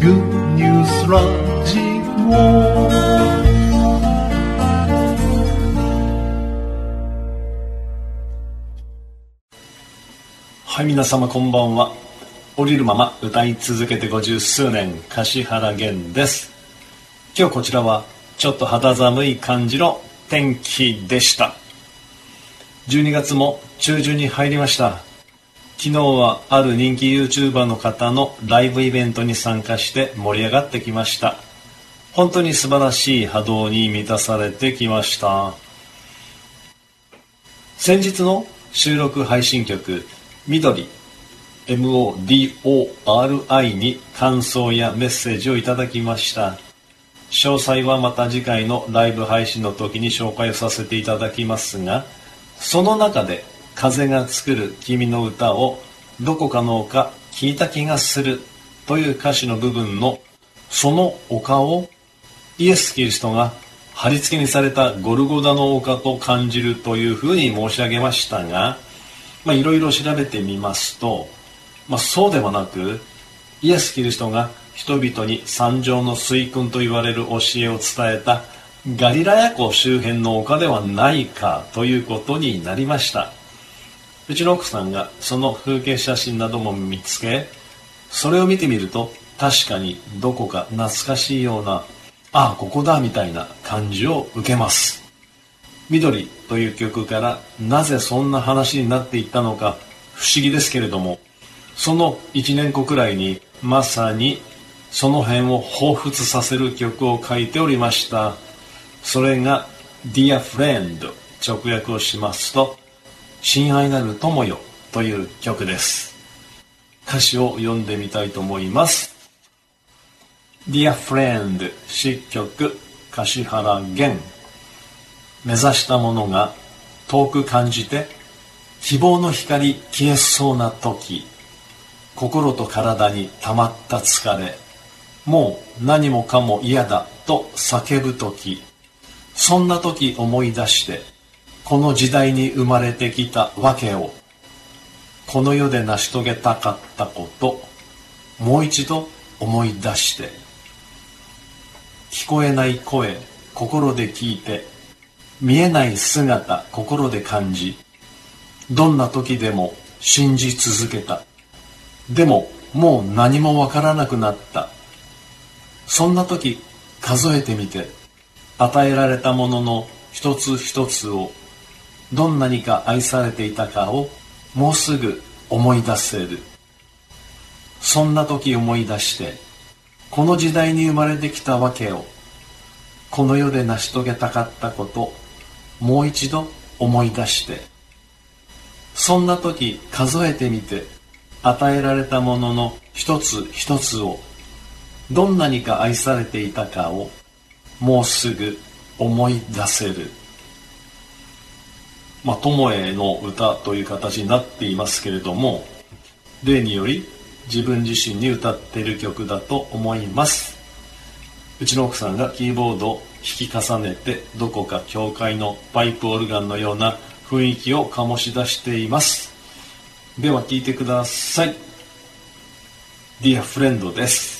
Good News ラジオ。はい皆様こんばんは。降りるまま歌い続けて五十数年柏原源です。今日こちらはちょっと肌寒い感じの天気でした。12月も中旬に入りました。昨日はある人気 YouTuber の方のライブイベントに参加して盛り上がってきました。本当に素晴らしい波動に満たされてきました。先日の収録配信曲「緑」MODORI に感想やメッセージをいただきました。詳細はまた次回のライブ配信の時に紹介させていただきますがその中で風が作る君の歌をどこかの丘聞いた気がするという歌詞の部分のその丘をイエス・キリストが貼り付けにされたゴルゴダの丘と感じるというふうに申し上げましたがいろいろ調べてみますと、まあ、そうではなくイエス・キリストが人々に三条の水訓と言われる教えを伝えたガリラヤ湖周辺の丘ではないかということになりました。うちの奥さんがその風景写真なども見つけそれを見てみると確かにどこか懐かしいようなああここだみたいな感じを受けます。緑という曲からなぜそんな話になっていったのか不思議ですけれどもその1年後くらいにまさにその辺を彷彿させる曲を書いておりました。それが Dear Friend 直訳をしますと親愛なる友よという曲です。歌詞を読んでみたいと思います。Dear Friend 詩曲柏原源目指したものが遠く感じて希望の光消えそうな時。心と体に溜まった疲れ。もう何もかも嫌だと叫ぶ時。そんな時思い出してこの時代に生まれてきた訳をこの世で成し遂げたかったこともう一度思い出して聞こえない声心で聞いて見えない姿心で感じどんな時でも信じ続けた。でももう何もわからなくなった。そんな時数えてみて与えられたものの一つ一つをどんなにか愛されていたかをもうすぐ思い出せる。そんな時思い出してこの時代に生まれてきたわけをこの世で成し遂げたかったこともう一度思い出して。そんな時数えてみて与えられたものの一つ一つをどんなにか愛されていたかをもうすぐ思い出せる。まあ、友への歌という形になっていますけれども例により自分自身に歌っている曲だと思います。うちの奥さんがキーボードを弾き重ねてどこか教会のパイプオルガンのような雰囲気を醸し出しています。では聴いてください。Dear Friend です。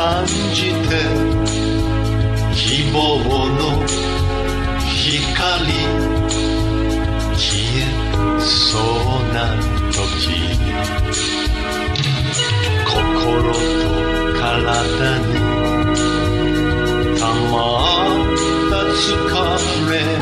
感じて希望の光消えそうな時心と体にたまった疲れ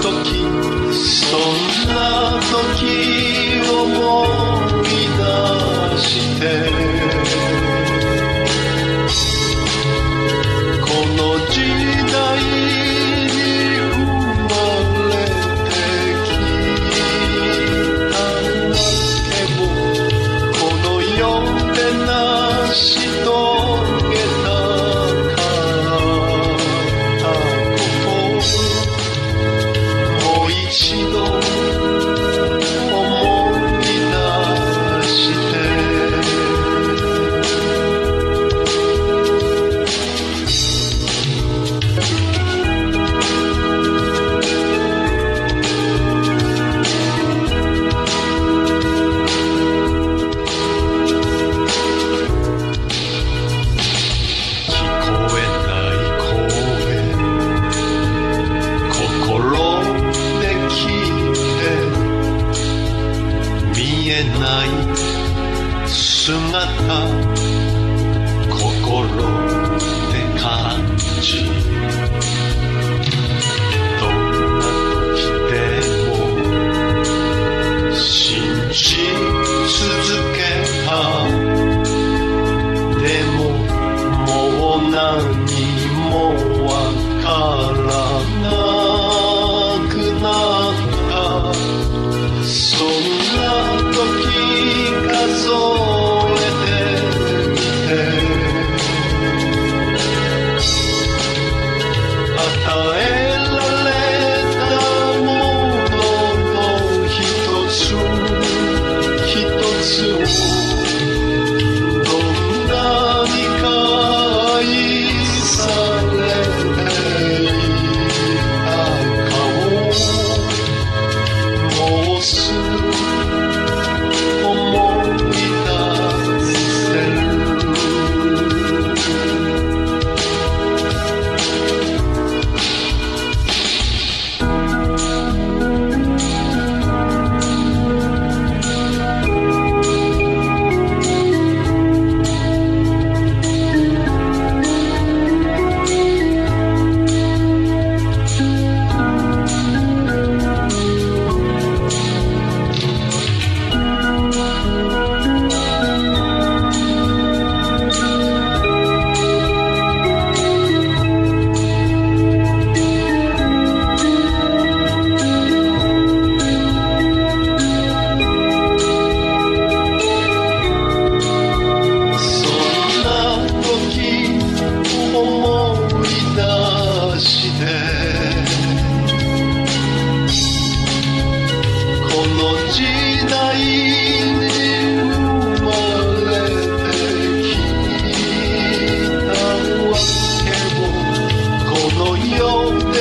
時そんな時思い出して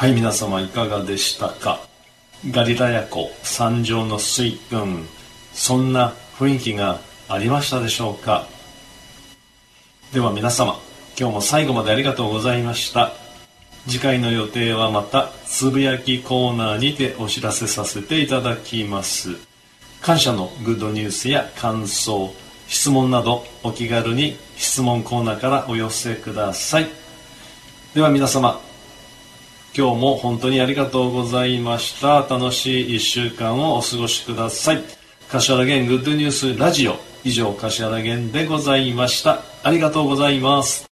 はい皆様いかがでしたか？ガリラヤ湖山上の水群そんな雰囲気がありましたでしょうか？では皆様今日も最後までありがとうございました。次回の予定はまたつぶやきコーナーにてお知らせさせていただきます。感謝のグッドニュースや感想質問などお気軽に質問コーナーからお寄せください。では皆様今日も本当にありがとうございました。楽しい1週間をお過ごしください。柏原源グッドニュースラジオ以上柏原源でございました。ありがとうございます。